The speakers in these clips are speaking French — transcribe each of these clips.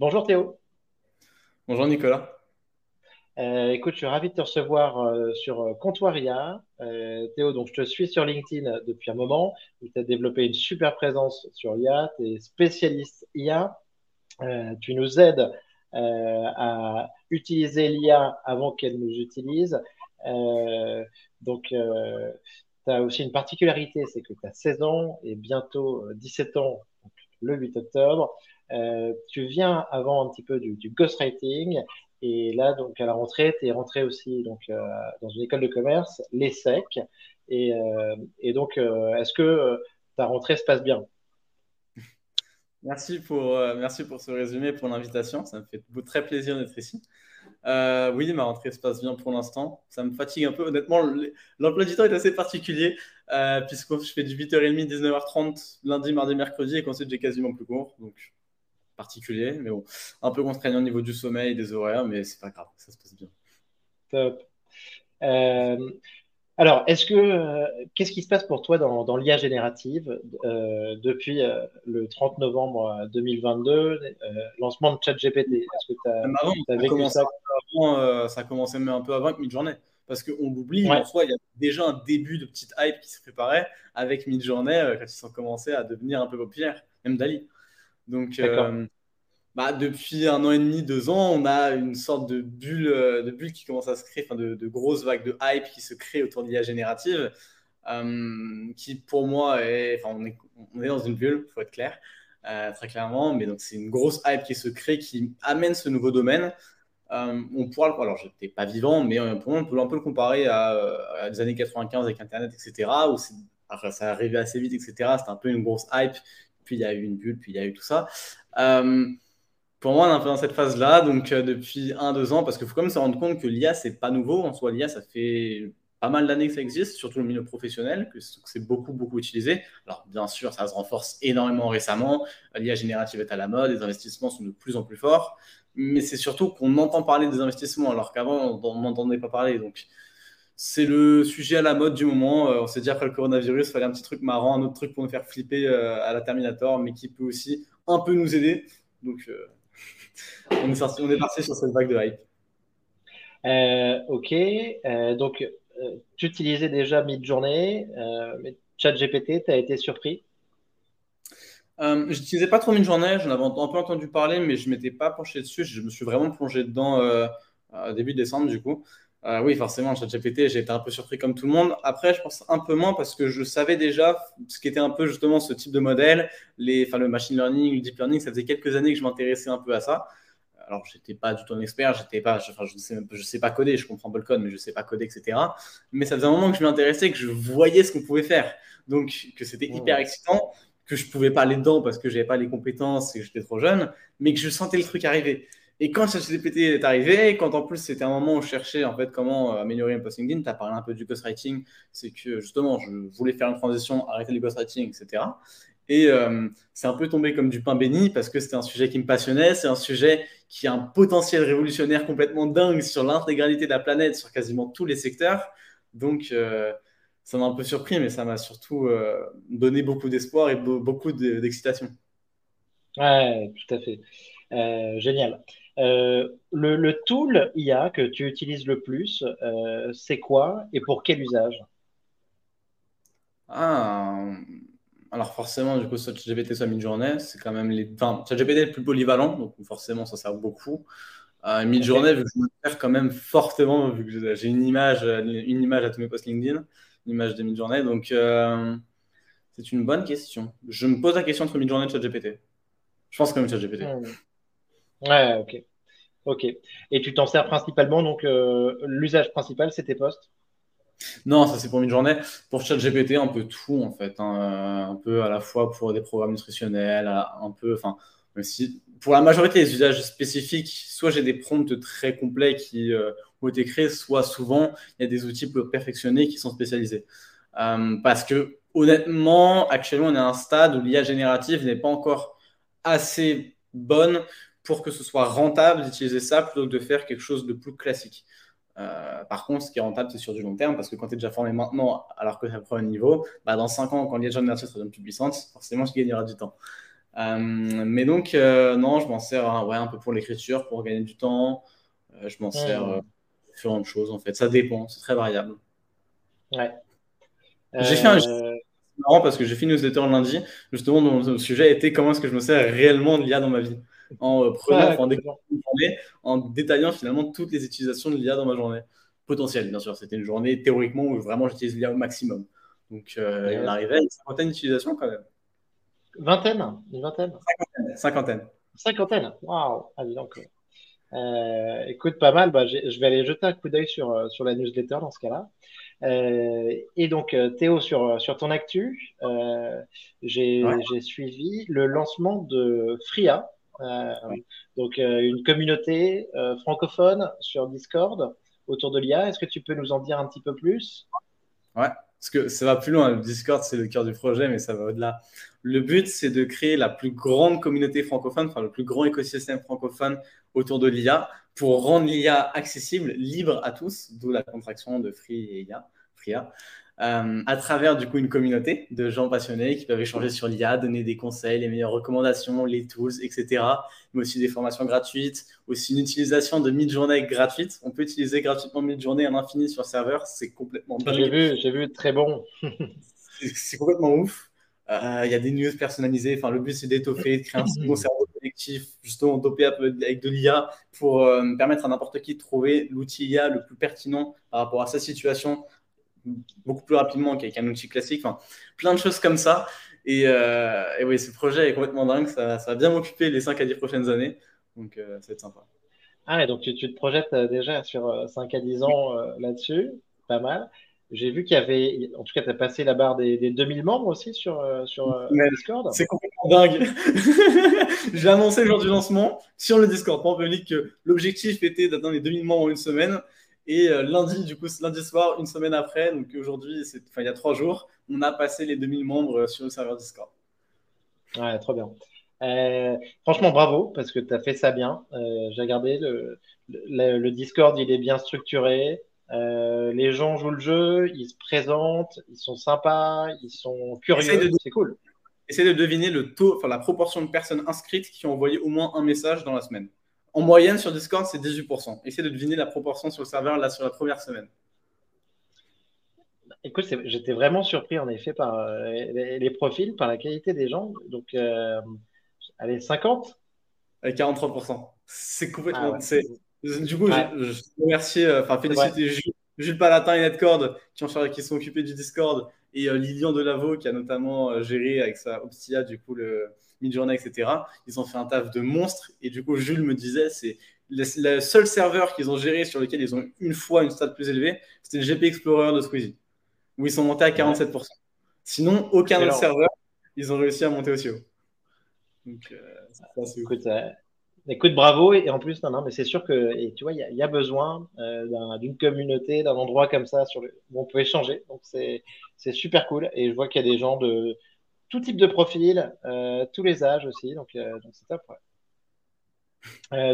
Bonjour Théo. Bonjour Nicolas. Euh, écoute, je suis ravi de te recevoir euh, sur euh, Comptoir IA. Théo, donc je te suis sur LinkedIn depuis un moment. Tu as développé une super présence sur IA. Tu es spécialiste IA. tu nous aides à utiliser l'IA avant qu'elle nous utilise. donc, tu as aussi une particularité, c'est que tu as 16 ans et bientôt 17 ans, le 8 octobre. Tu viens avant un petit peu du, ghostwriting et là, donc, à la rentrée, tu es rentré aussi donc, euh, dans une école de commerce, l'ESSEC. Et, euh, et donc, euh, est-ce que ta rentrée se passe bien? Merci pour, merci pour ce résumé, pour l'invitation. Ça me fait très plaisir d'être ici. oui, ma rentrée se passe bien pour l'instant. Ça me fatigue un peu. Honnêtement, l'emploi du temps est assez particulier, puisque je fais du 8h30, 19h30, lundi, mardi, mercredi, et qu'ensuite j'ai quasiment plus court. Donc, particulier, mais bon, un peu contraignant au niveau du sommeil, des horaires, mais c'est pas grave, ça se passe bien. Top. Euh, alors, est-ce que euh, qu'est-ce qui se passe pour toi dans, dans l'IA générative euh, depuis le 30 novembre 2022, lancement de ChatGPT? Est-ce que tu as, vécu ça? commencé même un peu avant avec Midjourney. Parce qu'on l'oublie, en soi, il y a déjà un début de petite hype qui se préparait avec Midjourney quand ils ont commencé à devenir un peu populaires, même Dali. Donc, euh, bah, depuis un an et demi, deux ans, on a une sorte de bulle, euh, de bulle qui commence à se créer, enfin de, grosses vagues de hype qui se créent autour de l'IA générative, euh, qui pour moi est, enfin, on est, on est dans une bulle, il faut être clair, très clairement, mais donc c'est une grosse hype qui se crée, qui amène ce nouveau domaine. on pourra, alors j'étais pas vivant, mais pour moi, on peut un peu le comparer à, à des années 95 avec Internet, etc., où ça arrivait assez vite, etc. C'était un peu une grosse hype puis il y a eu une bulle, puis il y a eu tout ça. Euh, pour moi, on est un peu dans cette phase-là, donc euh, depuis un, deux ans, parce qu'il faut quand même se rendre compte que l'IA, c'est pas nouveau. En soi, l'IA, ça fait pas mal d'années que ça existe, surtout le milieu professionnel, que c'est beaucoup, beaucoup utilisé. Alors, bien sûr, ça se renforce énormément récemment. L'IA générative est à la mode, les investissements sont de plus en plus forts, mais c'est surtout qu'on entend parler des investissements, alors qu'avant, on n'entendait pas parler. Donc, c'est le sujet à la mode du moment. Euh, on s'est dit après le coronavirus, il fallait un petit truc marrant, un autre truc pour nous faire flipper euh, à la Terminator, mais qui peut aussi un peu nous aider. Donc, euh, on, est sorti, on est parti sur cette vague de hype. ok, donc tu utilisais déjà Midjourney, mais ChatGPT, tu as été surpris? Je n'utilisais pas trop Midjourney, j'en avais un peu entendu parler, mais je ne m'étais pas penché dessus. Je me suis vraiment plongé dedans début décembre, du coup. Euh, oui, forcément, ChatGPT, j'ai été un peu surpris comme tout le monde. Après, je pense un peu moins parce que je savais déjà ce qui était un peu justement ce type de modèle, les, enfin, le machine learning, le deep learning, ça faisait quelques années que je m'intéressais un peu à ça. Alors, j'étais pas du tout un expert, j'étais pas, enfin, je sais, je sais pas coder, je comprends pas le code, mais je sais pas coder, etc. Mais ça faisait un moment que je m'intéressais, que je voyais ce qu'on pouvait faire. Donc, que c'était hyper excitant, que je pouvais pas aller dedans parce que j'avais pas les compétences et que j'étais trop jeune, mais que je sentais le truc arriver. Et quand ChatGPT est arrivé, quand en plus c'était un moment où je cherchais en fait comment euh, améliorer un post LinkedIn, tu as parlé un peu du ghostwriting, c'est que justement je voulais faire une transition, arrêter le ghostwriting, etc. Et euh, c'est un peu tombé comme du pain béni parce que c'était un sujet qui me passionnait, c'est un sujet qui a un potentiel révolutionnaire complètement dingue sur l'intégralité de la planète, sur quasiment tous les secteurs. Donc euh, ça m'a un peu surpris, mais ça m'a surtout donné beaucoup d'espoir et beaucoup d'excitation. Ouais, tout à fait. génial. Euh, le, tool IA que tu utilises le plus, euh, c'est quoi et pour quel usage? Ah, alors forcément, du coup, ChatGPT, soit Midjourney, c'est quand même les. Enfin, ChatGPT est le plus polyvalent, donc forcément, ça sert beaucoup. Euh, Midjourney, vu que je me sers quand même fortement, vu que j'ai une image, une image à tous mes posts LinkedIn, une image de Midjourney, donc c'est une bonne question. Je me pose la question entre Midjourney et ChatGPT. Je pense quand même ChatGPT. Ouais, ok. Ok. Et tu t'en sers principalement, donc euh, l'usage principal, c'est tes posts? Non, ça c'est pour une journée. Pour ChatGPT, un peu tout en fait. Hein. Un peu à la fois pour des programmes nutritionnels, un peu, enfin, pour la majorité des usages spécifiques, soit j'ai des prompts très complets qui euh, ont été créés, soit souvent il y a des outils pour perfectionner qui sont spécialisés. Euh, parce que honnêtement, actuellement, on est à un stade où l'IA générative n'est pas encore assez bonne pour que ce soit rentable d'utiliser ça plutôt que de faire quelque chose de plus classique. Euh, par contre, ce qui est rentable, c'est sur du long terme, parce que quand tu es déjà formé maintenant, alors que tu as un niveau, bah dans 5 ans, quand l'IA générative sera plus puissante, forcément, tu gagneras du temps. mais donc, non, je m'en sers hein, ouais, un peu pour l'écriture, pour gagner du temps. je m'en sers pour différentes choses, en fait. Ça dépend, c'est très variable. Ouais. J'ai fait un marrant parce que j'ai fait une newsletter lundi, justement, dont le sujet était comment est-ce que je me sers réellement de l'IA dans ma vie. En euh, prenant, en, journée, en détaillant finalement toutes les utilisations de l'IA dans ma journée. Potentielle, bien sûr. C'était une journée théoriquement où vraiment j'utilise l'IA au maximum. Donc, euh, il arrivait à une cinquantaine d'utilisations quand même. Vingtaine Une vingtaine Cinquantaine. Cinquantaine. Waouh Ah, donc. Euh, écoute, pas mal. Bah, je vais aller jeter un coup d'œil sur, euh, sur la newsletter dans ce cas-là. Euh, et donc, Théo, sur, sur ton actu, euh, j'ai suivi le lancement de Fria, donc une communauté francophone sur Discord autour de l'IA. Est-ce que tu peux nous en dire un petit peu plus? Ouais, parce que ça va plus loin. Le Discord, c'est le cœur du projet, mais ça va au-delà. Le but, c'est de créer la plus grande communauté francophone, enfin le plus grand écosystème francophone autour de l'IA pour rendre l'IA accessible, libre à tous, d'où la contraction de Free et IA, FRIA, euh, à travers du coup une communauté de gens passionnés qui peuvent échanger sur l'IA, donner des conseils, les meilleures recommandations, les tools, etc. Mais aussi des formations gratuites, aussi une utilisation de Midjourney gratuite. On peut utiliser gratuitement Midjourney à l'infini sur serveur, c'est complètement J'ai vu, j'ai vu, très bon. c'est complètement ouf. Euh, il y a des news personnalisées. Enfin, le but, c'est d'étoffer, de créer un second cerveau collectif, justement dopé avec de l'IA pour euh, permettre à n'importe qui de trouver l'outil IA le plus pertinent par rapport à sa situation beaucoup plus rapidement qu'avec un outil classique. Enfin, plein de choses comme ça. Et, euh, oui, ce projet est complètement dingue. Ça, va bien m'occuper les 5 à 10 prochaines années. Donc, ça va être sympa. Ah, et donc tu, tu te projettes déjà sur 5 à 10 ans là-dessus. Pas mal. J'ai vu qu'il y avait, en tout cas, tu as passé la barre des, 2000 membres aussi sur, euh, sur euh, Discord. C'est complètement dingue. J'ai annoncé le jour du lancement sur le Discord pour public que l'objectif était d'atteindre les 2000 membres en une semaine. Et euh, lundi, du coup, lundi soir, une semaine après, donc aujourd'hui, enfin, il y a trois jours, on a passé les 2000 membres sur le serveur Discord. Ouais, trop bien. franchement, bravo, parce que tu as fait ça bien. J'ai regardé, le, le, Discord, il est bien structuré. Euh, les gens jouent le jeu, ils se présentent, ils sont sympas, ils sont curieux, c'est cool. Essayez de deviner le taux, enfin la proportion de personnes inscrites qui ont envoyé au moins un message dans la semaine. En moyenne sur Discord, c'est 18%. Essayez de deviner la proportion sur le serveur là sur la première semaine. Écoute, j'étais vraiment surpris en effet par euh, les, profils, par la qualité des gens. Donc, euh, allez, 50 Avec 43%. C'est complètement. Ah du coup, je, remercie, euh, enfin, féliciter Jules, Jules, Palatin et Netcord qui, qui sont occupés du Discord et euh, Lilian Delavaux qui a notamment géré avec sa Optia, du coup, le Midjourney, etc. Ils ont fait un taf de monstre et du coup, Jules me disait, c'est le, seul serveur qu'ils ont géré sur lequel ils ont une fois une stat plus élevée, c'était le GP Explorer de Squeezie, où ils sont montés à 47%. Sinon, aucun autre serveur, ils ont réussi à monter aussi haut. Donc, ça, c'est Écoute, bravo. Et en plus, non, non, mais c'est sûr que, et tu vois, il y, a besoin euh, d'une communauté, d'un endroit comme ça sur le, où on peut échanger. Donc, c'est super cool. Et je vois qu'il y a des gens de tout type de profil, euh, tous les âges aussi. Donc, euh, donc c'est top.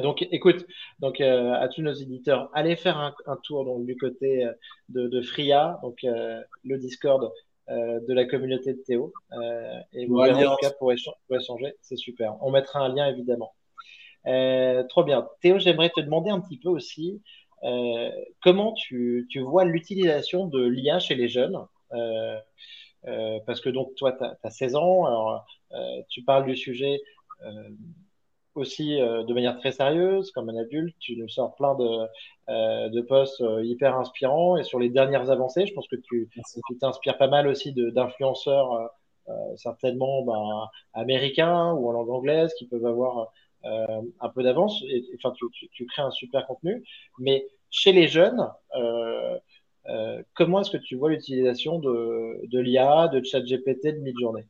donc, écoute, donc à tous nos éditeurs, allez faire un, tour donc, du côté de, de Fria, donc le Discord de la communauté de Théo. et vous verrez en tout cas pour échanger, c'est super. On mettra un lien évidemment. Euh, trop bien. Théo, j'aimerais te demander un petit peu aussi euh, comment tu, tu vois l'utilisation de l'IA chez les jeunes. Euh, parce que donc toi, tu as, 16 ans, alors tu parles du sujet aussi de manière très sérieuse, comme un adulte, tu nous sors plein de, de posts hyper inspirants et sur les dernières avancées, je pense que tu t'inspires pas mal aussi d'influenceurs certainement ben, américains ou en langue anglaise qui peuvent avoir euh, un peu d'avance. Et, enfin, tu, crées un super contenu. Mais chez les jeunes, euh, euh, comment est-ce que tu vois l'utilisation de, de l'IA, de ChatGPT, de Midjourney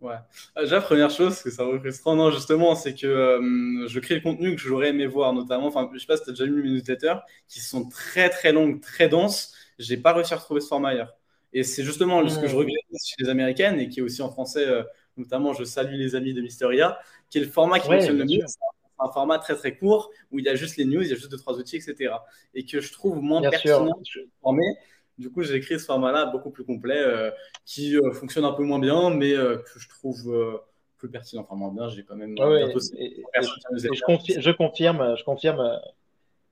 Ouais. Déjà, première chose, que ça frustrant, non, justement, c'est que je crée le contenu que j'aurais aimé voir, notamment, enfin, je sais pas si tu as déjà lu mes newsletters, qui sont très, très longues, très denses. J'ai pas réussi à retrouver ce format ailleurs. Et c'est justement ce que je regrette chez les Américaines et qui est aussi en français notamment je salue les amis de Mysteria, qui est le format qui fonctionne le mieux. un format très très court où il y a juste les news, il y a juste deux trois outils, etc. Et que je trouve moins pertinent former. Du coup, j'ai écrit ce format-là beaucoup plus complet, euh, qui euh, fonctionne un peu moins bien, mais euh, que je trouve plus pertinent. Enfin, moins bien, j'ai quand même. je, confirme, je confirme,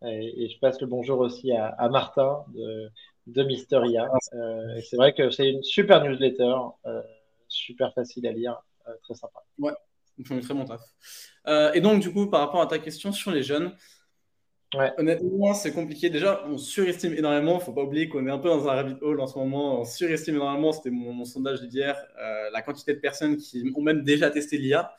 et, je passe le bonjour aussi à, Martin de, de Mysteria. Euh, c'est vrai que c'est une super newsletter, super facile à lire, très sympa. Ouais, ils font très bon taf. et donc, du coup, par rapport à ta question sur les jeunes, Honnêtement, c'est compliqué. Déjà, on surestime énormément. Il ne faut pas oublier qu'on est un peu dans un rabbit hole en ce moment. On surestime énormément, c'était mon, sondage d'hier, la quantité de personnes qui ont même déjà testé l'IA.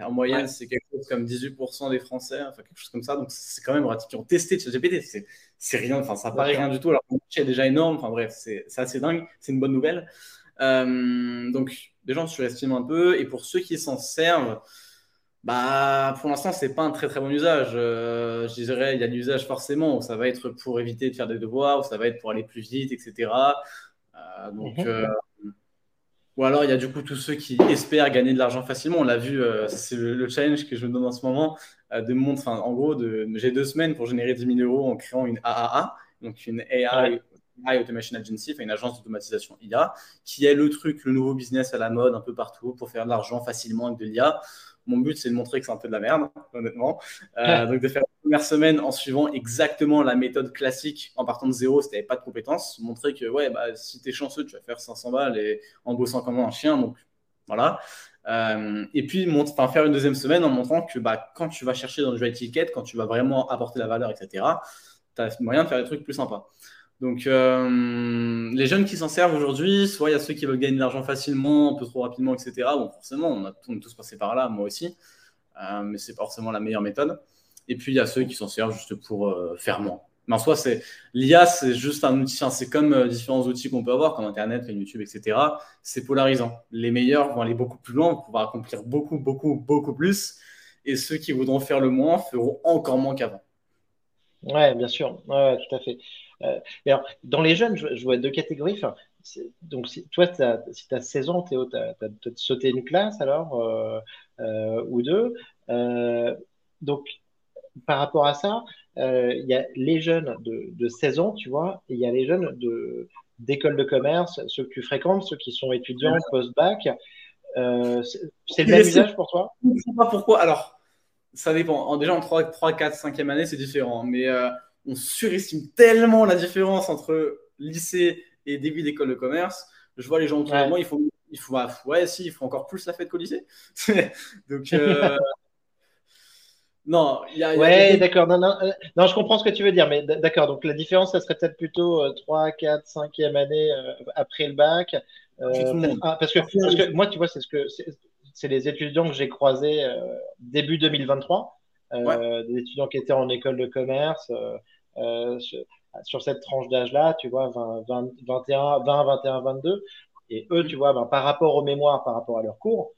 en moyenne, c'est quelque chose comme 18% des Français, enfin quelque chose comme ça. Donc, c'est quand même qui ont testé ChatGPT. C'est c'est rien, enfin ça paraît rien du tout alors le marché est déjà énorme, enfin bref, c'est assez dingue, c'est une bonne nouvelle. Euh, donc les gens surestiment un peu et pour ceux qui s'en servent, bah pour l'instant c'est pas un très très bon usage. Euh, je dirais il y a l'usage forcément, ça va être pour éviter de faire des devoirs, ou ça va être pour aller plus vite, etc. Euh, donc mhm. ou alors il y a du coup tous ceux qui espèrent gagner de l'argent facilement. On l'a vu, c'est le, le, challenge que je me donne en ce moment. Euh, de montre, en gros, j'ai deux semaines pour générer 10 000 euros en créant une AAA, donc une AI, Automation Agency, une agence d'automatisation IA, qui est le truc, le nouveau business à la mode un peu partout pour faire de l'argent facilement avec de l'IA. Mon but, c'est de montrer que c'est un peu de la merde, honnêtement. Euh, donc, de faire la première semaine en suivant exactement la méthode classique, en partant de zéro si tu n'avais pas de compétences. Montrer que, ouais, bah, si tu es chanceux, tu vas faire 500 balles et en bossant comme un chien. Donc, voilà. Euh, et puis enfin, faire une deuxième semaine en montrant que bah, quand tu vas chercher dans le jeu ticket, quand tu vas vraiment apporter la valeur, etc., tu as moyen de faire des trucs plus sympas. Donc, euh, les jeunes qui s'en servent aujourd'hui, soit il y a ceux qui veulent gagner de l'argent facilement, un peu trop rapidement, etc. Bon, forcément, on, a, tous passé par là, moi aussi, euh, mais c'est pas forcément la meilleure méthode. Et puis, il y a ceux qui s'en servent juste pour euh, faire moins. Mais en soi, c'est l'IA, c'est juste un outil. c'est comme euh, différents outils qu'on peut avoir, comme Internet, comme YouTube, etc. C'est polarisant. Les meilleurs vont aller beaucoup plus loin, vont pouvoir accomplir beaucoup, beaucoup, beaucoup plus. Et ceux qui voudront faire le moins feront encore moins qu'avant. Ouais, bien sûr. Ouais, tout à fait. Euh, alors, dans les jeunes, je, vois deux catégories. Enfin, donc, si, toi, si tu as 16 ans, Théo, tu as, peut-être sauté une classe alors, euh, ou deux. donc, par rapport à ça, euh, il y a les jeunes de, de, 16 ans, tu vois, et il y a les jeunes de d'école de commerce, ceux que tu fréquentes, ceux qui sont étudiants, post-bac. Euh, c'est le même usage pour toi? Je ne sais pas pourquoi. Alors, ça dépend. En, déjà, en 3, 3 4, 5e année, c'est différent. Mais euh, on surestime tellement la différence entre lycée et début d'école de commerce. Je vois les gens autour de moi, il faut, il faut, ah, ouais, si, il faut encore plus la fête qu'au lycée. Donc, non, il y a. Ouais, d'accord. Non, non, euh, non, je comprends ce que tu veux dire, mais d'accord. Donc la différence, ça serait peut-être plutôt 3, 4, 5e année euh, après le bac. Euh, ah, parce, que, parce, que, moi, tu vois, c'est ce que c'est les étudiants que j'ai croisés début 2023, des étudiants qui étaient en école de commerce sur, cette tranche d'âge-là, tu vois, 20, 21, 20, 21, 22. Et eux, tu vois, ben, par rapport aux mémoires, par rapport à leurs cours,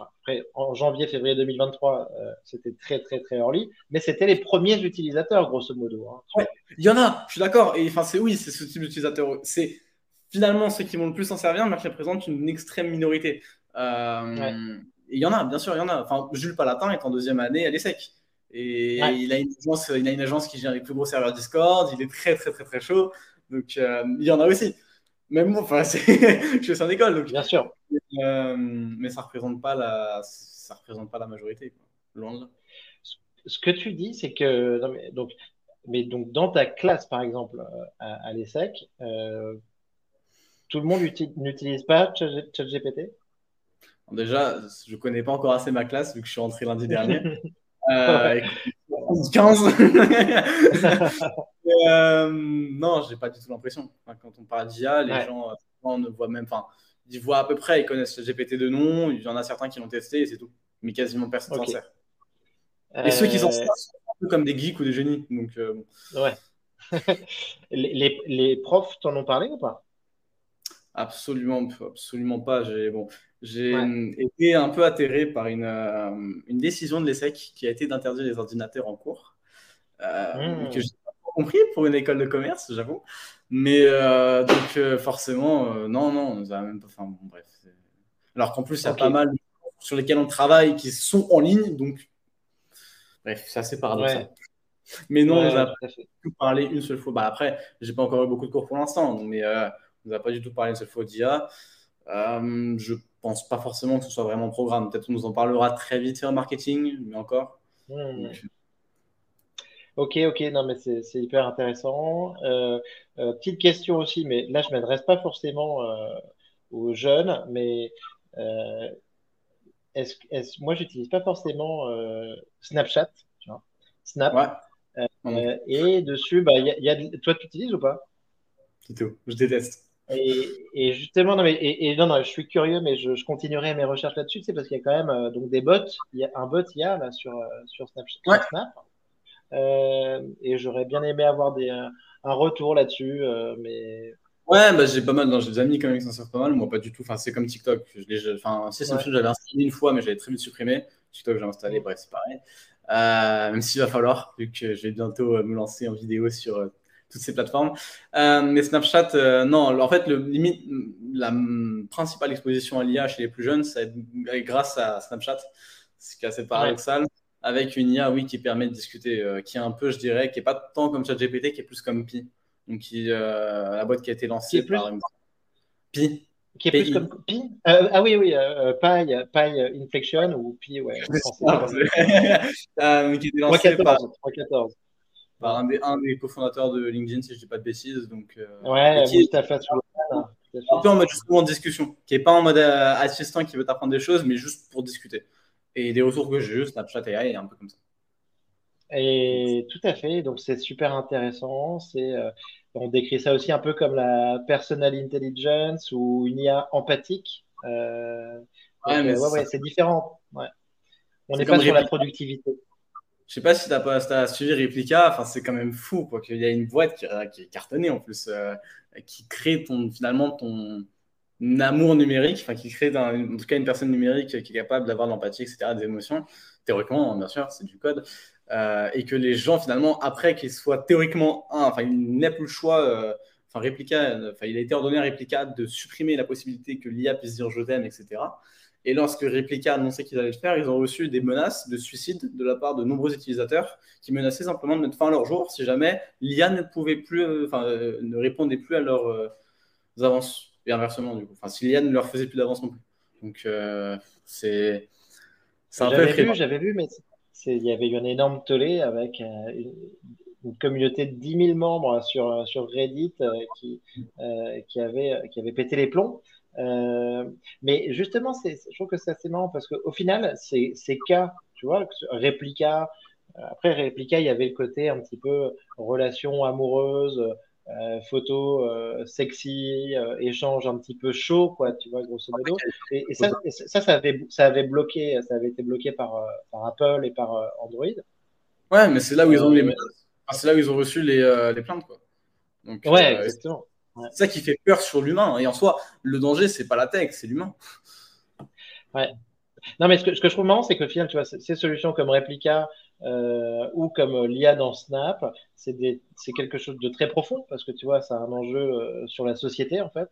après, en janvier, février 2023, euh, c'était très, très, très early, mais c'était les premiers utilisateurs, grosso modo. Hein, il y en a, je suis d'accord. Et enfin, c'est oui, c'est ce type d'utilisateur. C'est finalement ceux qui vont le plus s'en servir, mais qui représentent une extrême minorité. Euh, il y en a, bien sûr, il y en a. Enfin, Jules Palatin est en deuxième année elle est Et il, a une agence, il a une agence qui gère les plus gros serveurs Discord. Il est très, très, très, très chaud. Donc, euh, il y en a aussi. Même moi, enfin, je suis en école. Donc, bien sûr. Euh, mais ça représente pas la, ça représente pas la majorité. Ce que tu dis, c'est que mais, donc, mais donc dans ta classe, par exemple, euh, à, à l'ESSEC, euh, tout le monde n'utilise pas ChatGPT Déjà, je connais pas encore assez ma classe vu que je suis rentré lundi dernier. euh, 15 euh, Non, j'ai pas du tout l'impression. quand on parle d'IA, les gens ne voient même. Enfin, ils voient à peu près, ils connaissent le GPT de nom, il y en a certains qui l'ont testé et c'est tout. Mais quasiment personne s'en sert. Et ceux qui s'en euh, servent sont un peu comme des geeks ou des génies. Donc, euh, Ouais. les, les, profs t'en ont parlé ou pas? Absolument, absolument pas. J'ai bon, j'ai été un peu atterré par une, euh, une décision de l'ESSEC qui a été d'interdire les ordinateurs en cours. Euh, mmh. Que j'ai pas compris pour une école de commerce, j'avoue. Mais euh, donc, forcément, non, non, on nous a même pas. Enfin, bon, bref. Alors qu'en plus, il y a pas mal sur lesquels on travaille qui sont en ligne. Donc, bref, c'est assez paradoxal. Mais non, on n'a pas parlé une seule fois. Bah, après, j'ai pas encore eu beaucoup de cours pour l'instant, mais on n'a pas du tout parlé une seule fois d'IA. je pense pas forcément que ce soit vraiment programme. Peut-être qu'on nous en parlera très vite sur marketing, mais encore. Ok, ok, non, mais c'est hyper intéressant. Euh, euh, petite question aussi, mais là, je ne m'adresse pas forcément euh, aux jeunes, mais est-ce, est moi, j'utilise pas forcément Snapchat, tu vois, Snap. et dessus, bah, y y a, toi, tu utilises ou pas? Du tout, je déteste. Et, justement, non, mais, et, non, non, je suis curieux, mais je, continuerai mes recherches là-dessus, c'est parce qu'il y a quand même donc des bots. Il y a un bot, il y a là sur, sur Snapchat. Snap. Euh, et j'aurais bien aimé avoir des, un retour là-dessus, euh, mais Ouais, bah, j'ai pas mal, j'ai des amis quand même qui s'en servent pas mal, moi pas du tout. Enfin, c'est comme TikTok. Je enfin, c'est j'avais installé une fois, mais j'avais très vite supprimé. TikTok, j'ai installé, bref, c'est pareil. Euh, même s'il va falloir, vu que je vais bientôt me lancer en vidéo sur toutes ces plateformes. mais Snapchat, non, en fait, le, limite, la principale exposition à l'IA chez les plus jeunes, c'est grâce à Snapchat, ce qui est assez paradoxal avec une IA, oui, qui permet de discuter, euh, qui est un peu, je dirais, qui n'est pas tant comme ChatGPT, qui est plus comme Pi. Donc, qui, euh, la boîte qui a été lancée par Pi. Qui est plus comme Pi? Euh, Ah oui, oui, Pi, Pi Inflection ou Pi, ouais. euh, qui été lancé par, par un, des, un des cofondateurs de LinkedIn, si je ne dis pas de bêtises. Donc, ouais, qui tout à fait. Un peu en mode justement en discussion, qui n'est pas en mode assistant qui veut t'apprendre des choses, mais juste pour discuter. Et des ressources que j'ai, Snapchat AI est un peu comme ça. Et tout à fait, donc c'est super intéressant. C'est, euh, on décrit ça aussi un peu comme la personal intelligence ou une IA empathique. Euh, ouais, mais euh, ouais, c'est différent. On n'est pas sur la productivité. Je sais pas si tu as, suivi Replica, enfin, c'est quand même fou qu'il y a une boîte qui, qui est cartonnée en plus, qui crée ton, finalement ton, amour numérique, enfin qui crée en tout cas une personne numérique qui est capable d'avoir de l'empathie, etc., des émotions, théoriquement, bien sûr, c'est du code, euh, et que les gens finalement, après qu'ils soient théoriquement un, enfin il n'a plus le choix, euh, enfin réplica, enfin il a été ordonné à réplica de supprimer la possibilité que l'IA puisse dire je t'aime, etc. Et lorsque Replica a annoncé qu'ils allaient le faire, ils ont reçu des menaces de suicide de la part de nombreux utilisateurs qui menaçaient simplement de mettre fin à leur jour si jamais l'IA ne pouvait plus, euh, enfin, ne répondait plus à leurs avances et inversement, du coup. Enfin, si ne leur faisait plus d'avance non plus. Donc, euh, c'est. J'avais vu, j'avais vu, mais il y avait eu un énorme tollé avec euh, une, communauté de 10 000 membres sur, sur Reddit euh, qui, qui, avait, qui avait pété les plombs. Mais justement, je trouve que c'est assez marrant parce qu'au final, ces, ces cas, tu vois, réplica, après réplica, il y avait le côté un petit peu relation amoureuse, euh, photos euh, sexy, euh, échange un petit peu chaud, quoi, tu vois, grosso modo. Et, ça, ça, ça, avait, ça avait bloqué, ça avait été bloqué par, euh, par Apple et par Android. Ouais, mais c'est là où ils ont les, c'est là où ils ont reçu les, les plaintes, quoi. Donc, ouais, exactement. C'est ça qui fait peur sur l'humain. Et en soi, le danger, c'est pas la tech, c'est l'humain. Ouais. Non, mais ce que, ce que je trouve marrant, c'est que final, tu vois, ces solutions comme Replica, euh, ou comme l'IA dans Snap, c'est quelque chose de très profond parce que tu vois, ça a un enjeu euh, sur la société en fait.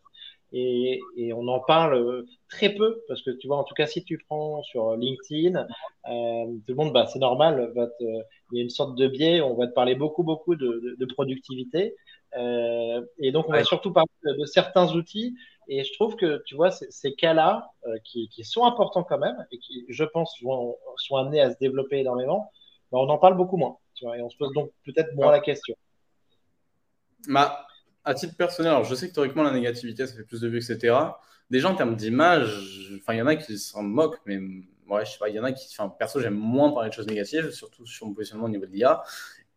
Et, et, on en parle très peu parce que tu vois, en tout cas, si tu prends sur LinkedIn, euh, tout le monde, bah, c'est normal, va te, il y a une sorte de biais, on va te parler beaucoup, beaucoup de, de, productivité. Euh, et donc, on va surtout parler de, certains outils. Et je trouve que, tu vois, ces cas-là, euh, qui, qui, sont importants quand même et qui, je pense, vont, sont amenés à se développer énormément, bah, on en parle beaucoup moins. Tu vois, et on se pose donc peut-être moins la question. Bah, à titre personnel, alors je sais que théoriquement la négativité ça fait plus de vues, etc. Déjà en termes d'image, enfin il y en a qui s'en moquent, mais ouais, je sais pas, il y en a qui, enfin perso j'aime moins parler de choses négatives, surtout sur mon positionnement au niveau de l'IA.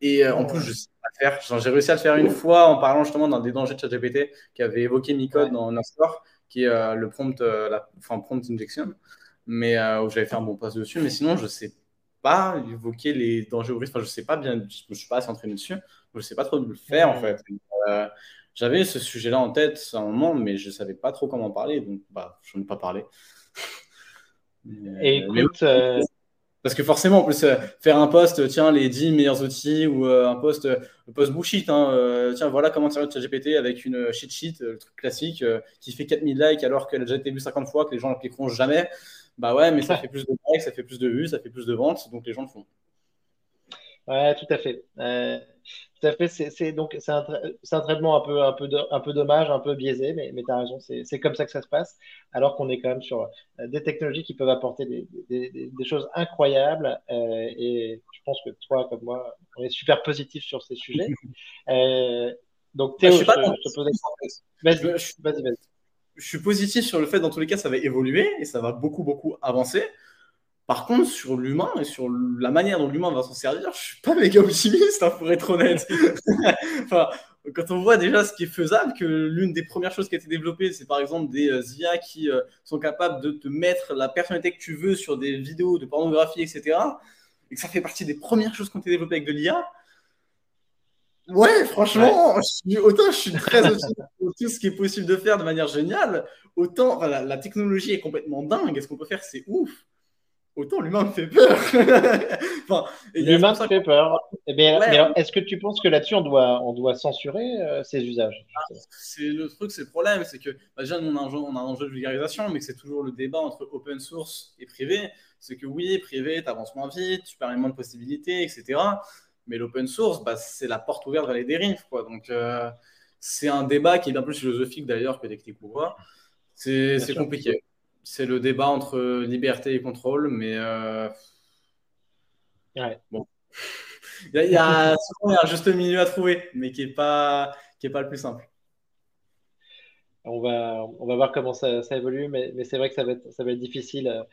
Et euh, en plus, je sais pas le faire. J'ai réussi à le faire une fois en parlant justement d'un des dangers de ChatGPT qui avait évoqué Micode dans Nastor, qui est euh, le prompt, euh, la, enfin, prompt injection, mais où j'avais fait un bon post dessus. Mais sinon, je sais pas évoquer les dangers au risque. Enfin, je sais pas bien, je ne suis pas assez entraîné dessus. Je sais pas trop le faire en fait. J'avais ce sujet-là en tête à un moment, mais je savais pas trop comment parler, donc bah, je n'en ai pas parlé. Et écoute, parce que forcément, en plus, faire un post, tiens, les 10 meilleurs outils ou euh, un post, post bullshit, hein, tiens, voilà comment tirer le GPT avec une cheat sheet, le truc classique, qui fait 4000 likes alors qu'elle a déjà été vue 50 fois, que les gens n'appliqueront jamais. Bah ouais, mais ça fait plus de likes, ça fait plus de vues, ça fait plus de ventes, donc les gens le font. Ouais, tout à fait. Tout à fait. C'est donc c'est un, un, traitement un peu un peu un peu dommage, un peu biaisé, mais mais as raison. C'est comme ça que ça se passe. Alors qu'on est quand même sur euh, des technologies qui peuvent apporter des, des, des choses incroyables. Euh, et je pense que toi comme moi, on est super positif sur ces sujets. Euh, donc Théo, je, pas Vas-y, vas-y. Je suis positif sur le fait, dans tous les cas, ça va évoluer et ça va beaucoup, beaucoup avancer. Par contre, sur l'humain et sur la manière dont l'humain va s'en servir, je suis pas méga optimiste, hein, pour être honnête. enfin, quand on voit déjà ce qui est faisable, que l'une des premières choses qui a été développée, c'est par exemple des euh, IA qui euh, sont capables de te mettre la personnalité que tu veux sur des vidéos de pornographie, etc. Et que ça fait partie des premières choses qui ont été développées avec de l'IA. Ouais, franchement, autant je suis très optimiste pour tout ce qui est possible de faire de manière géniale, autant la technologie est complètement dingue. Et ce qu'on peut faire, c'est ouf autant l'humain me fait peur. enfin, l'humain te fait peur. Eh bien, est-ce que tu penses que là-dessus, on doit, on doit censurer euh, ces usages ah, C'est le truc, c'est le problème, c'est que bah, déjà, nous, on a, un, on a un enjeu de vulgarisation, mais c'est toujours le débat entre open source et privé. C'est que oui, privé, tu avances moins vite, tu permets moins de possibilités, etc. Mais l'open source, bah, c'est la porte ouverte vers les dérives. Quoi. Donc, euh, c'est un débat qui est bien plus philosophique d'ailleurs que technique ou quoi. C'est compliqué c'est le débat entre liberté et contrôle, mais euh, bon. il, y a, un juste milieu à trouver, mais qui n'est pas, qui est pas le plus simple. On va, on va voir comment ça, évolue, mais, mais c'est vrai que ça va être, ça va être difficile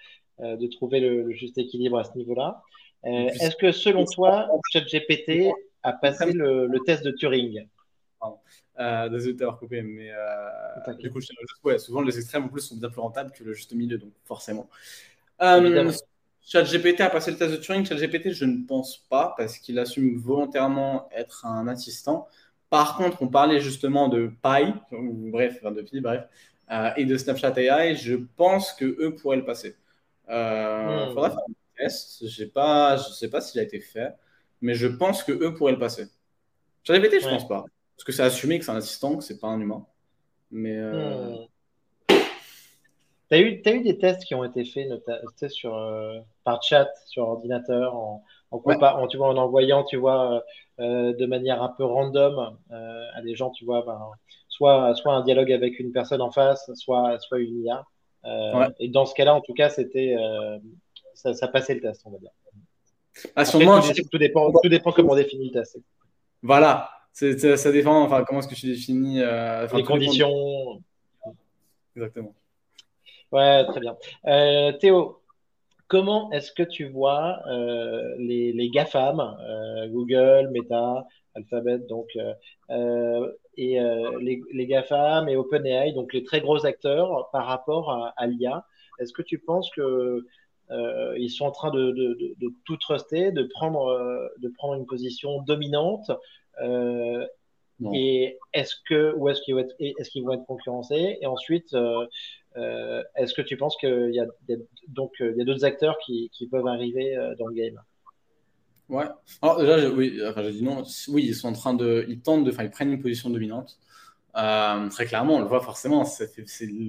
euh, de trouver le, juste équilibre à ce niveau-là. Euh, est-ce que selon toi, ChatGPT a passé le, le test de Turing? Euh, désolé de t'avoir coupé, mais euh, du coup, ouais, souvent les extrêmes en plus sont bien plus rentables que le juste milieu, donc forcément. Euh, ChatGPT a passé le test de Turing. ChatGPT, je ne pense pas, parce qu'il assume volontairement être un assistant. Par contre, on parlait justement de Pi, ou bref, enfin de Pi, bref, euh, et de Snapchat AI. Je pense que eux pourraient le passer. Il hmm. faudra faire un test. Je ne sais pas s'il a été fait, mais je pense que eux pourraient le passer. ChatGPT, je ne pense pas. Parce que c'est assumé que c'est un assistant, que c'est pas un humain. Mais. Euh... Hmm. Tu as, eu des tests qui ont été faits sur, euh, par chat, sur ordinateur, en, en, tu vois, en envoyant, tu vois, euh, de manière un peu random euh, à des gens, tu vois, ben, soit, soit un dialogue avec une personne en face, soit, soit une IA. Et dans ce cas-là, en tout cas, c'était ça, ça, passait le test, on va dire. À ce moment, tout, dépend, tout dépend comment on définit le test. Voilà, ça dépend, enfin, comment est-ce que tu définis euh, Les conditions. Exactement. Ouais, très bien. Euh, Théo, comment est-ce que tu vois euh, les, les GAFAM, Google, Meta, Alphabet, donc, et les, les, GAFAM et OpenAI, donc les très gros acteurs par rapport à, l'IA Est-ce que tu penses que ils sont en train de, de, de, tout truster, de prendre, de prendre une position dominante euh, et est-ce que ou est-ce qu'ils vont être est-ce qu'ils vont être concurrencés? Et ensuite, euh, euh, est-ce que tu penses qu'il y a donc il y a d'autres acteurs qui, qui, peuvent arriver dans le game? Ouais. Alors déjà, oui, enfin, j'ai dit non. Oui, ils sont en train de, ils tentent de, enfin, ils prennent une position dominante. très clairement, on le voit forcément, c'est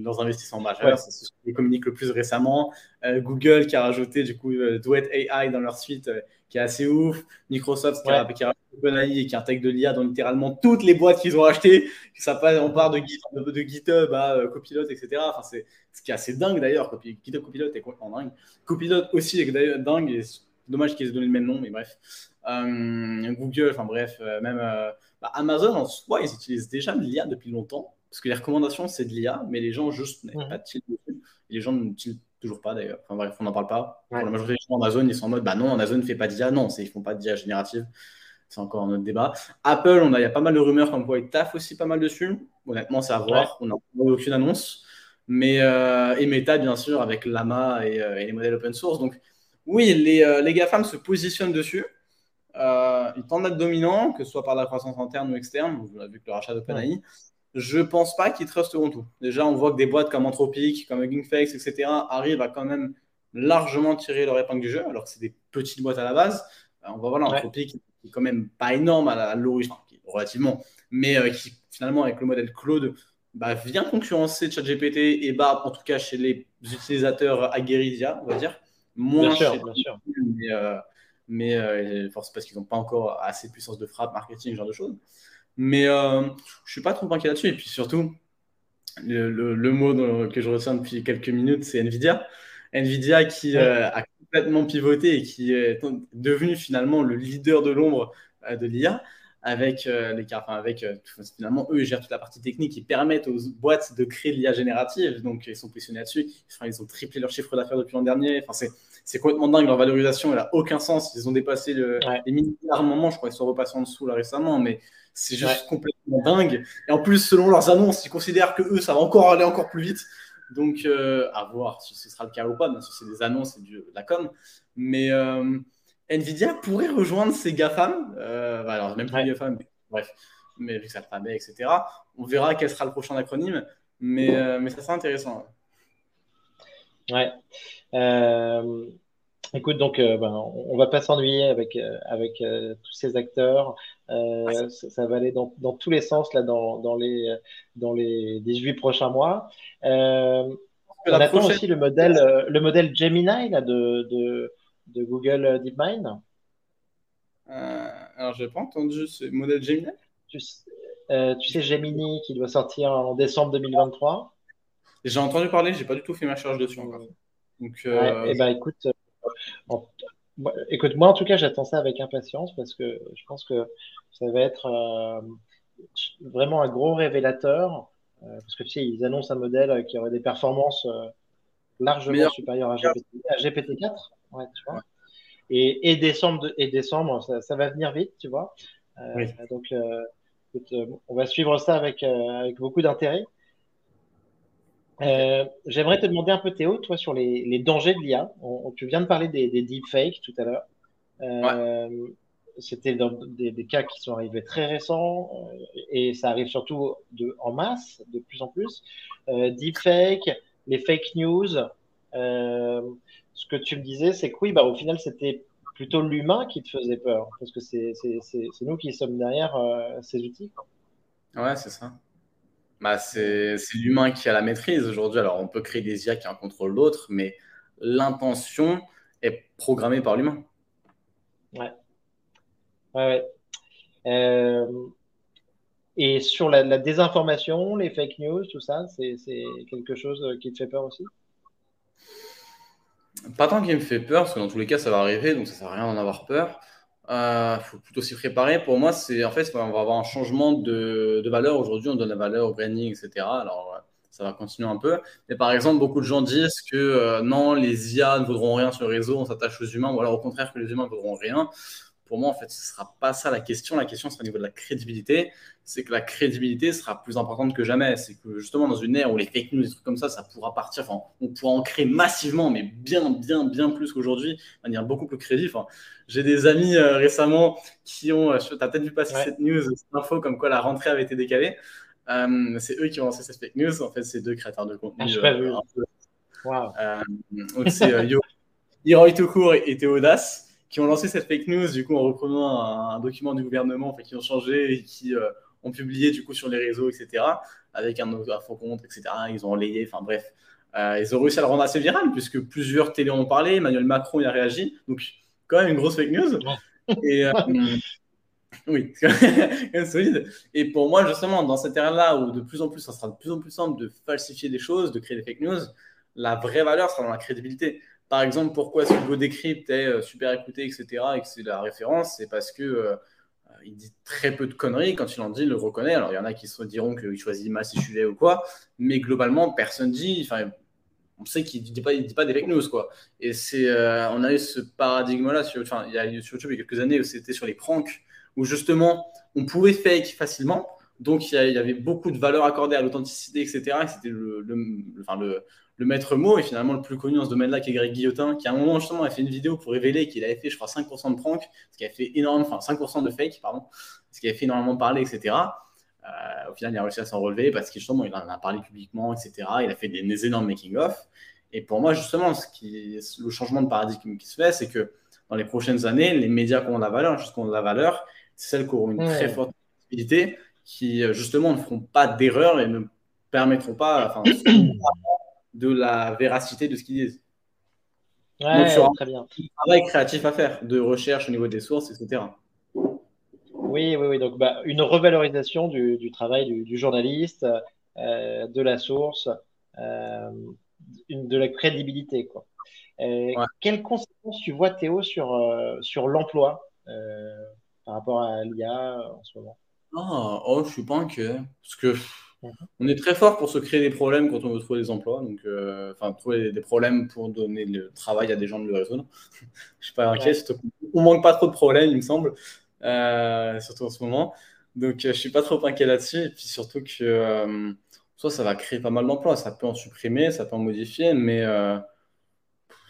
leurs investissements majeurs, c'est ce qu'ils communiquent le plus récemment. Google qui a rajouté du coup Duet AI dans leur suite, qui est assez ouf. Microsoft qui, a, qui a Qui intègre de l'IA dans littéralement toutes les boîtes qu'ils ont achetées. Ça passe, on part de, de, GitHub à euh, Copilot, etc. Enfin, c'est ce qui est assez dingue d'ailleurs. GitHub Copilot est complètement dingue. Copilot aussi est dingue. Et dommage qu'ils aient donné le même nom, mais bref. Euh, Google, enfin bref, euh, même bah, Amazon en soi, ils utilisent déjà de l'IA depuis longtemps. Parce que les recommandations, c'est de l'IA, mais les gens juste n'ont pas de dessus. les gens n'utilisent toujours pas d'ailleurs. Enfin bref, on n'en parle pas. Pour la majorité des gens, Amazon, ils sont en mode bah non, Amazon ne fait pas d'IA. Non, ils ne font pas d'IA générative c'est encore un autre débat. Apple, on a, il y a pas mal de rumeurs comme quoi ils taffent aussi pas mal dessus. Honnêtement, c'est à voir. On n'a aucune annonce. Mais, euh, et Meta, bien sûr, avec Lama euh, et, les modèles open source. Donc, oui, les, euh, les GAFAM se positionnent dessus. ils tentent d'être dominants, que ce soit par la croissance interne ou externe. On a vu que le rachat d'OpenAI. Je pense pas qu'ils trusteront tout. Déjà, on voit que des boîtes comme Anthropic, comme Hugging Face, etc., arrivent à quand même largement tirer leur épingle du jeu, alors que c'est des petites boîtes à la base. On voit voilà, Anthropic, qui est quand même pas énorme à l'origine, relativement, mais euh, qui finalement avec le modèle Claude bah, vient concurrencer ChatGPT et bah, en tout cas chez les utilisateurs aguerris on va dire. Moins bien sûr, bien sûr. Mais, euh, mais euh, force parce qu'ils n'ont pas encore assez de puissance de frappe, marketing, ce genre de choses. Mais euh, je suis pas trop inquiet là-dessus. Et puis surtout, le, le, mot que je retiens depuis quelques minutes, c'est Nvidia. Nvidia qui euh, a complètement pivoté et qui est devenu finalement le leader de l'ombre euh, de l'IA avec les enfin, avec finalement eux ils gèrent toute la partie technique qui permettent aux boîtes de créer de l'IA générative donc ils sont positionnés là-dessus ils ont triplé leur chiffre d'affaires depuis l'an dernier enfin c'est c'est complètement dingue. Leur valorisation, elle n'a aucun sens. Ils ont dépassé le, les milliards moment. Je crois qu'ils sont repassés en dessous là récemment, mais c'est juste complètement dingue. Et en plus, selon leurs annonces, ils considèrent que eux, ça va encore aller encore plus vite. Donc, euh, à voir si ce sera le cas ou pas. Bien sûr, c'est des annonces et de la com. Mais euh, Nvidia pourrait rejoindre ces GAFAM. Euh, bah, alors, même pas les GAFAM, mais, bref. Mais vu que ça le etc. On verra quel sera le prochain acronyme. Mais, mais ça sera intéressant. Ouais. Écoute, donc, euh, ben, on va pas s'ennuyer avec, euh, avec tous ces acteurs. Ça, va aller dans, dans, tous les sens là, dans, dans, les, dans les 18 prochains mois. on attend aussi le modèle, le modèle Gemini là, de, de, de Google DeepMind. alors, j'ai pas entendu ce modèle Gemini. Tu, tu sais, Gemini qui doit sortir en décembre 2023. J'ai entendu parler, j'ai pas du tout fait ma charge dessus encore. Donc, euh... et ben, écoute, euh, écoute, moi en tout cas, j'attends ça avec impatience parce que je pense que ça va être euh, vraiment un gros révélateur. Euh, parce que tu sais, ils annoncent un modèle qui aurait des performances largement supérieures à, GPT, 4 ouais, tu vois. Et, et, décembre, et décembre ça, ça, va venir vite, tu vois. Oui. Donc, écoute, on va suivre ça avec, avec beaucoup d'intérêt. Euh, j'aimerais te demander un peu, Théo, toi, sur les, dangers de l'IA. tu viens de parler des, deepfakes tout à l'heure. Euh, c'était des, cas qui sont arrivés très récents euh, et ça arrive surtout de, en masse, de plus en plus. deepfake, les fake news. ce que tu me disais, c'est que oui, bah, au final, c'était plutôt l'humain qui te faisait peur parce que c'est nous qui sommes derrière ces outils. Ouais, c'est ça. Bah, c'est l'humain qui a la maîtrise aujourd'hui. Alors, on peut créer des IA qui en contrôlent d'autres, mais l'intention est programmée par l'humain. Ouais. Ouais, euh, et sur la, désinformation, les fake news, tout ça, c'est quelque chose qui te fait peur aussi? Pas tant qu'il me fait peur, parce que dans tous les cas, ça va arriver, donc ça sert à rien d'en avoir peur. Il euh, faut plutôt s'y préparer. Pour moi, c'est en fait, on va avoir un changement de, de valeur. Aujourd'hui, on donne la valeur au branding, etc. Alors, ça va continuer un peu. Mais par exemple, beaucoup de gens disent que euh, non, les IA ne vaudront rien sur le réseau, on s'attache aux humains, ou alors au contraire que les humains ne vaudront rien pour moi, en fait, ce ne sera pas ça la question. La question sera au niveau de la crédibilité. C'est que la crédibilité sera plus importante que jamais. C'est que justement, dans une ère où les fake news, des trucs comme ça, ça pourra partir. Enfin, on pourra en créer massivement, mais bien, bien, bien plus qu'aujourd'hui, de manière beaucoup plus crédible. J'ai des amis euh, récemment qui ont. Euh, tu as peut-être vu passer cette news, cette info comme quoi la rentrée avait été décalée. Euh, c'est eux qui ont lancé cette fake news. En fait, c'est deux créateurs de contenu. Ah, donc, c'est Yo, Hiroy Tokour et, et Théodas qui ont lancé cette fake news, du coup, en reprenant un, document du gouvernement, enfin, qui ont changé et qui euh, ont publié, du coup, sur les réseaux, etc., avec un, un faux compte, etc. Ils ont relayé, enfin, bref. Euh, ils ont réussi à le rendre assez viral, puisque plusieurs télés ont parlé, Emmanuel Macron y a réagi. Donc, quand même une grosse fake news. Et, euh, oui, solide. Et pour moi, justement, dans cette ère-là où de plus en plus, ça sera de plus en plus simple de falsifier des choses, de créer des fake news, la vraie valeur sera dans la crédibilité. Par exemple, pourquoi ce Hugo Decrypt est euh, super écouté, etc., et que c'est la référence, c'est parce que euh, il dit très peu de conneries. Quand il en dit, il le reconnaît. Alors, il y en a qui se diront qu'il choisit mal ses sujets ou quoi, mais globalement, personne dit. Enfin, on sait qu'il ne dit, dit pas des fake news, quoi. Et c'est, euh, on a eu ce paradigme-là sur, enfin, il y a sur YouTube il y a quelques années où c'était sur les pranks, où justement, on pouvait fake facilement. Donc, il y, avait beaucoup de valeur accordée à l'authenticité, etc. c'était le, enfin, le, le maître mot et finalement le plus connu dans ce domaine-là, qui est Greg Guillotin, qui à un moment justement a fait une vidéo pour révéler qu'il avait fait, je crois, 5% de prank, ce qui a fait énormément, enfin 5% de fake, pardon, ce qui a fait énormément parler, etc. Euh, au final, il a réussi à s'en relever parce qu'il justement, il en a parlé publiquement, etc. Il a fait des, énormes making-of. Et pour moi, justement, ce qui, le changement de paradigme qui se fait, c'est que dans les prochaines années, les médias qui ont de la valeur, juste qui ont de la valeur, c'est celles qui auront une très forte visibilité, qui euh, justement ne feront pas d'erreur et ne permettront pas, enfin, de la véracité de ce qu'ils disent. Ouais, Donc, très bien. un travail créatif à faire, de recherche au niveau des sources, etc. Oui, oui, oui. Donc, bah, une revalorisation du, du travail du, du journaliste, euh, de la source, euh, une, de la crédibilité, quoi. Euh, Ouais. Quelles conséquences tu vois, Théo, sur, sur l'emploi par rapport à l'IA en ce moment? Ah, oh, je suis pas inquiet. Parce que on est très fort pour se créer des problèmes quand on veut trouver des emplois. Donc, euh, enfin, trouver des problèmes pour donner le travail à des gens de le résoudre. Je suis pas inquiet. Ouais. surtout on manque pas trop de problèmes, il me semble, euh, surtout en ce moment. Donc, euh, je suis pas trop inquiet là-dessus. Et puis surtout que euh, soit ça va créer pas mal d'emplois. Ça peut en supprimer, ça peut en modifier, mais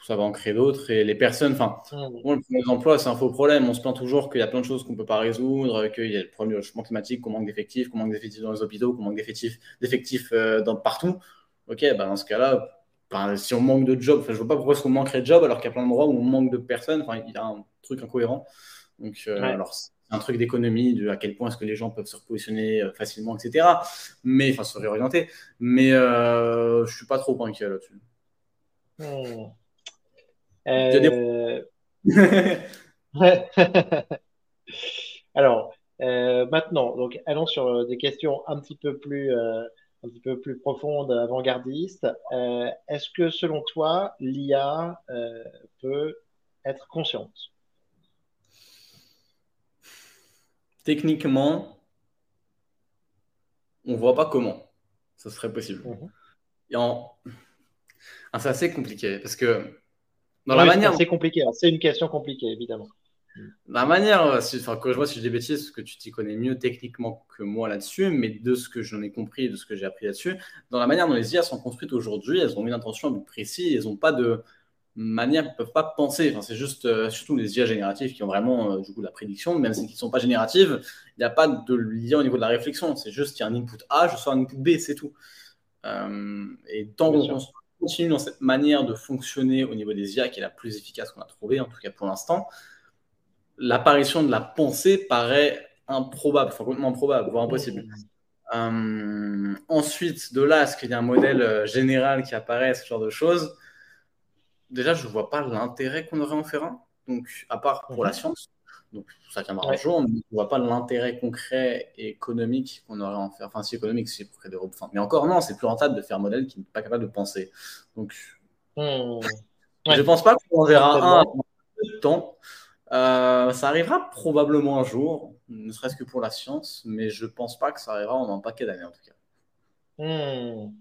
ça va en créer d'autres. Et les personnes, enfin, bon, le problème des emplois, c'est un faux problème. On se plaint toujours qu'il y a plein de choses qu'on ne peut pas résoudre, qu'il y a le problème du changement climatique, qu'on manque d'effectifs, qu'on manque d'effectifs dans les hôpitaux, qu'on manque d'effectifs, d'effectifs euh, dans, partout. Ok, bah dans ce cas-là, bah, si on manque de jobs, enfin, je ne vois pas pourquoi est-ce qu'on manquerait de jobs alors qu'il y a plein d'endroits où on manque de personnes. Enfin, il y a un truc incohérent. Donc, euh, Ouais. alors, c'est un truc d'économie, de à quel point est-ce que les gens peuvent se repositionner euh, facilement, etc. Mais, enfin, se réorienter. Mais euh, je ne suis pas trop inquiet là-dessus. Euh, Alors, euh, maintenant, donc allons sur euh, des questions un petit peu plus, euh, un petit peu plus profondes, avant-gardistes. Est-ce que selon toi, l'IA peut être consciente? Techniquement, on voit pas comment ça serait possible. Mhm. Et en... ah, c'est assez compliqué parce que dans la Oui, manière, c'est compliqué. hein. C'est une question compliquée, évidemment. la manière, enfin, que je vois si je dis bêtises, parce que tu t'y connais mieux techniquement que moi là-dessus, mais de ce que j'en ai compris de ce que j'ai appris là-dessus, dans la manière dont les IA sont construites aujourd'hui, elles ont une intention un peu précise, elles n'ont pas de manière, elles ne peuvent pas penser. Enfin, c'est juste, euh, surtout les IA génératives qui ont vraiment euh, du coup la prédiction, même si elles ne sont pas génératives, il n'y a pas de lien au niveau de la réflexion. C'est juste qu'il y a un input A, je sors un input B, c'est tout. Euh, et tant qu'on sûr. Continue dans cette manière de fonctionner au niveau des IA, qui est la plus efficace qu'on a trouvée, en tout cas pour l'instant, l'apparition de la pensée paraît improbable, enfin complètement improbable, voire impossible. Euh, ensuite, de là, est-ce qu'il y a un modèle euh, général qui apparaît, ce genre de choses Déjà, je ne vois pas l'intérêt qu'on aurait en faire un, donc à part pour la Mhm. science. Donc ça tiendra un Ouais. jour, mais je ne vois pas l'intérêt concret et économique qu'on aurait en faire. Enfin, si économique, c'est pour créer des. Enfin, mais encore, non, c'est plus rentable de faire un modèle qui n'est pas capable de penser. Donc, Hmm. je Ouais, pense pas qu'on en verra un de temps. Euh, ça arrivera probablement un jour, ne serait-ce que pour la science, mais je pense pas que ça arrivera en un paquet d'années en tout cas. Hmm.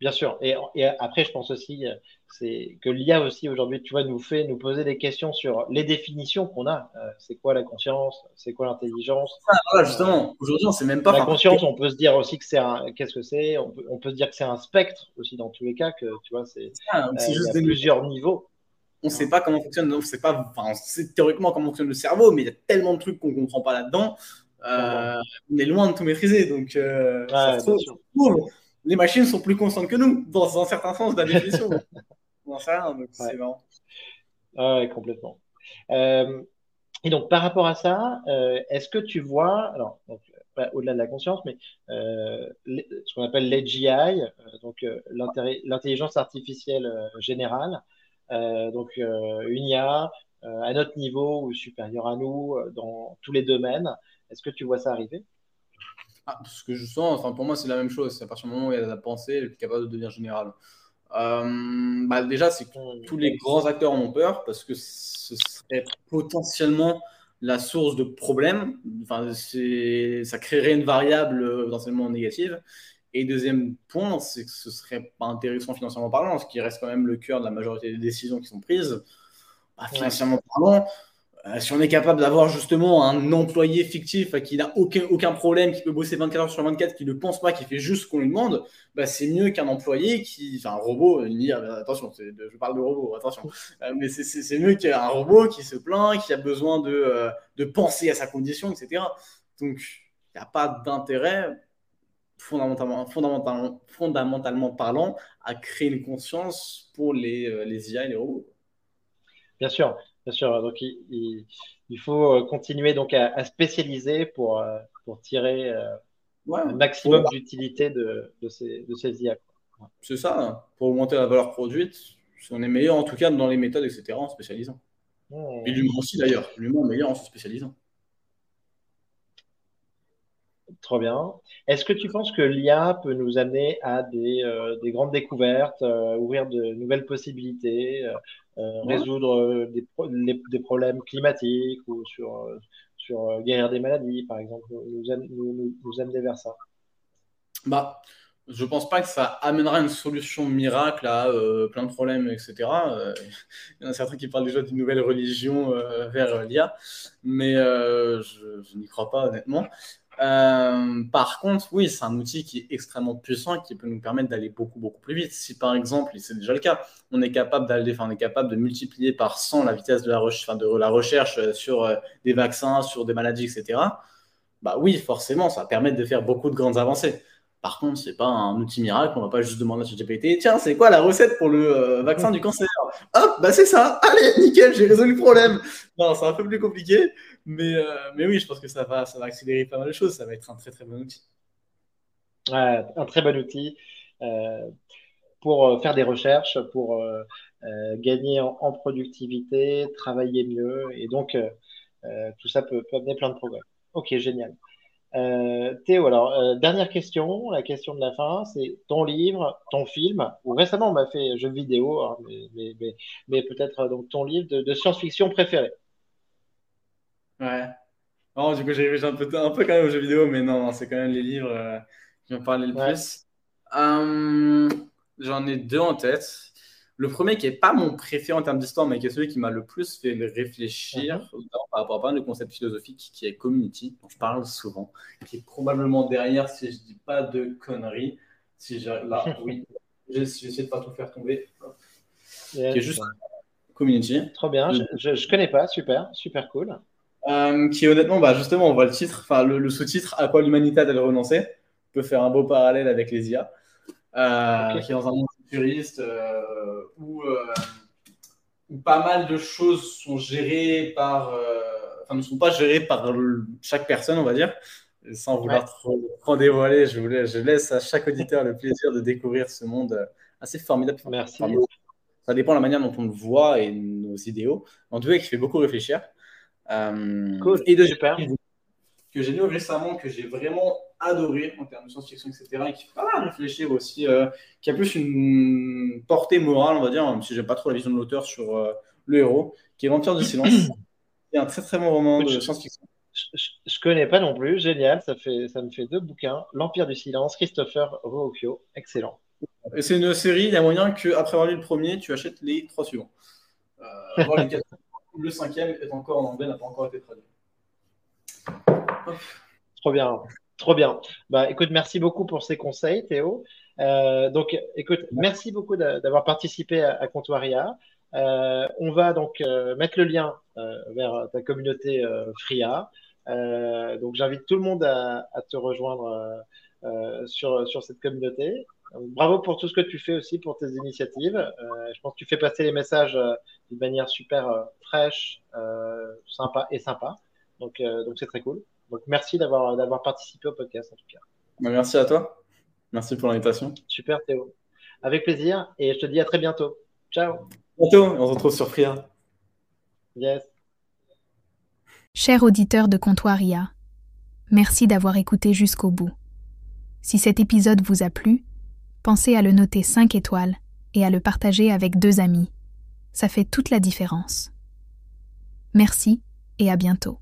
Bien sûr. Et, et après, je pense aussi, euh, c'est que l'IA aussi aujourd'hui, tu vois, nous fait nous poser des questions sur les définitions qu'on a. Euh, c'est quoi la conscience? C'est quoi l'intelligence? Ah, voilà, justement, aujourd'hui on sait même pas. la conscience, on peut se dire aussi que c'est un, qu'est-ce que c'est? On peut, on peut se dire que c'est un spectre aussi dans tous les cas, que tu vois, c'est, ah, euh, y juste a des plusieurs niveaux. on sait pas comment fonctionne, on sait pas, enfin, on sait théoriquement comment fonctionne le cerveau, mais il y a tellement de trucs qu'on comprend pas là-dedans. Euh, on est loin de tout maîtriser, donc ça Ouais, se trouve, sûr. ça se trouve, les machines sont plus conscientes que nous, dans un certain sens de la définition. rien, donc c'est Ouais. marrant. Ah Ouais, complètement. Euh, et donc, par rapport à ça, euh, est-ce que tu vois, alors, donc, pas au-delà de la conscience, mais euh, les- ce qu'on appelle l'AGI, euh, donc euh, l'intelli- l'intelligence artificielle euh, générale, euh, donc euh, une IA euh, à notre niveau ou supérieur à nous euh, dans tous les domaines, est-ce que tu vois ça arriver? Ah, ce que je sens, enfin, pour moi, c'est la même chose. C'est à partir du moment où il y a la pensée, elle est capable de devenir générale. Euh, bah, déjà, c'est que tous les grands acteurs en ont peur parce que ce serait potentiellement la source de problèmes. Enfin, ça créerait une variable euh, potentiellement négative. Et deuxième point, c'est que ce serait pas intéressant financièrement parlant, ce qui reste quand même le cœur de la majorité des décisions qui sont prises. Bah, financièrement parlant, si on est capable d'avoir justement un employé fictif euh, qui n'a aucun, aucun problème, qui peut bosser 24 heures sur 24, qui ne pense pas, qui fait juste ce qu'on lui demande, bah, c'est mieux qu'un employé qui. Enfin, un robot, une IA, euh, attention, c'est de- je parle de robot, attention. Euh, mais c'est- mieux qu'un robot qui se plaint, qui a besoin de, euh, de penser à sa condition, etc. Donc, il n'y a pas d'intérêt, fondamentalement, fondamentalement, fondamentalement parlant, à créer une conscience pour les, euh, les IA et les robots. Bien sûr, bien sûr. Donc, il, il- il faut euh, continuer donc à, à spécialiser pour, euh, pour tirer euh, Ouais, un maximum d'utilité de, de ces, de ces IA. C'est ça, pour augmenter la valeur produite, On est meilleur en tout cas dans les méthodes, etc., en spécialisant. Et l'humain aussi d'ailleurs. L'humain est meilleur en se spécialisant. Trop bien. Est-ce que tu penses que l'IA peut nous amener à des, euh, grandes découvertes, euh, ouvrir de nouvelles possibilités, euh, résoudre des, des, problèmes climatiques ou sur, sur guérir des maladies, par exemple, nous, nous, nous amener vers ça bah, je pense pas que ça amènera une solution miracle à euh, plein de problèmes, etc. Euh, il y en a certains qui parlent déjà d'une nouvelle religion euh, vers l'IA, mais je, n'y crois pas honnêtement. Par contre, oui, c'est un outil qui est extrêmement puissant, qui peut nous permettre d'aller beaucoup beaucoup plus vite. Si par exemple, et c'est déjà le cas, on est capable d'aller, on est capable de multiplier par 100 la vitesse de la, recherche, recherche sur des vaccins, sur des maladies, etc. Bah oui, forcément, ça va permettre de faire beaucoup de grandes avancées. Par contre, c'est pas un outil miracle. On va pas juste demander à ChatGPT tiens, c'est quoi la recette pour le euh, vaccin du cancer? Hop, bah c'est ça. Allez, nickel, j'ai résolu le problème. Non, c'est un peu plus compliqué, mais, euh, mais oui, je pense que ça va, ça va accélérer pas mal de choses. Ça va être un très très bon outil. Un très bon outil euh, pour faire des recherches, pour gagner en, productivité, travailler mieux, et donc tout ça peut, peut amener plein de progrès. Ok, génial. Euh, Théo, alors, euh, dernière question, la question de la fin, c'est ton livre, ton film, ou récemment on m'a fait jeu vidéo, hein, mais, peut-être euh, donc ton livre de, science-fiction préféré. Ouais. Non, du coup, j'ai un peu, un peu quand même aux jeux vidéo, mais non, c'est quand même les livres qui m'ont parlé le plus. J'en ai deux en tête. Le premier qui n'est pas mon préféré en termes d'histoire, mais qui est celui qui m'a le plus fait réfléchir mhm. par rapport à pas de concepts philosophiques, qui est Community, dont je parle souvent, qui est probablement derrière, si je ne dis pas de conneries. Si là, oui, je essayer de ne pas tout faire tomber. qui est juste Community. Trop bien, je ne connais pas, super, super cool. Euh, qui honnêtement, bah, justement, on voit le titre, enfin le, sous-titre, à quoi l'humanité a-t-elle renoncé? On peut faire un beau parallèle avec les IA, euh, qui est dans un monde futuriste euh, où, où, pas mal de choses sont gérées par, enfin ne sont pas gérées par chaque personne, on va dire. Sans vouloir trop, dévoiler, je, voulais, je laisse à chaque auditeur le plaisir de découvrir ce monde assez formidable. Merci. Ça dépend de la manière dont on le voit et nos idéaux. En tout cas, qui fait beaucoup réfléchir. Cool. Et de super. Que j'ai lu récemment, que j'ai vraiment adoré en termes de science-fiction, etc. Et qui fait pas mal réfléchir aussi, euh, qui a plus une portée morale, on va dire, même si j'aime pas trop la vision de l'auteur sur euh, le héros, qui est L'Empire du Silence. C'est un très très bon roman de science-fiction. Je, je, connais pas non plus, génial, ça, fait, ça me fait deux bouquins. L'Empire du Silence, Christopher Roocchio, excellent. Et c'est une série, il y a moyen qu'après avoir lu le premier, tu achètes les trois suivants. Euh, le cinquième est encore en anglais, n'a pas encore été traduit. Trop bien. Trop bien. Bah, écoute, merci beaucoup pour ces conseils, Théo. Euh, donc, écoute, merci beaucoup d'avoir participé à, Comptoiria. Euh, on va donc euh, mettre le lien vers ta communauté Fria. donc, j'invite tout le monde à, te rejoindre sur, sur cette communauté. bravo pour tout ce que tu fais aussi pour tes initiatives. je pense que tu fais passer les messages d'une manière super fraîche, sympa et sympa. Donc, donc c'est très cool. Donc merci d'avoir d'avoir participé au podcast en tout cas. Bah, merci à toi. Merci pour l'invitation. Super Théo. Avec plaisir et je te dis à très bientôt. Ciao. Bientôt, on se retrouve sur Fria. Yes. Cher auditeur de Comptoiria, merci d'avoir écouté jusqu'au bout. Si cet épisode vous a plu, pensez à le noter 5 étoiles et à le partager avec deux amis. Ça fait toute la différence. Merci et à bientôt.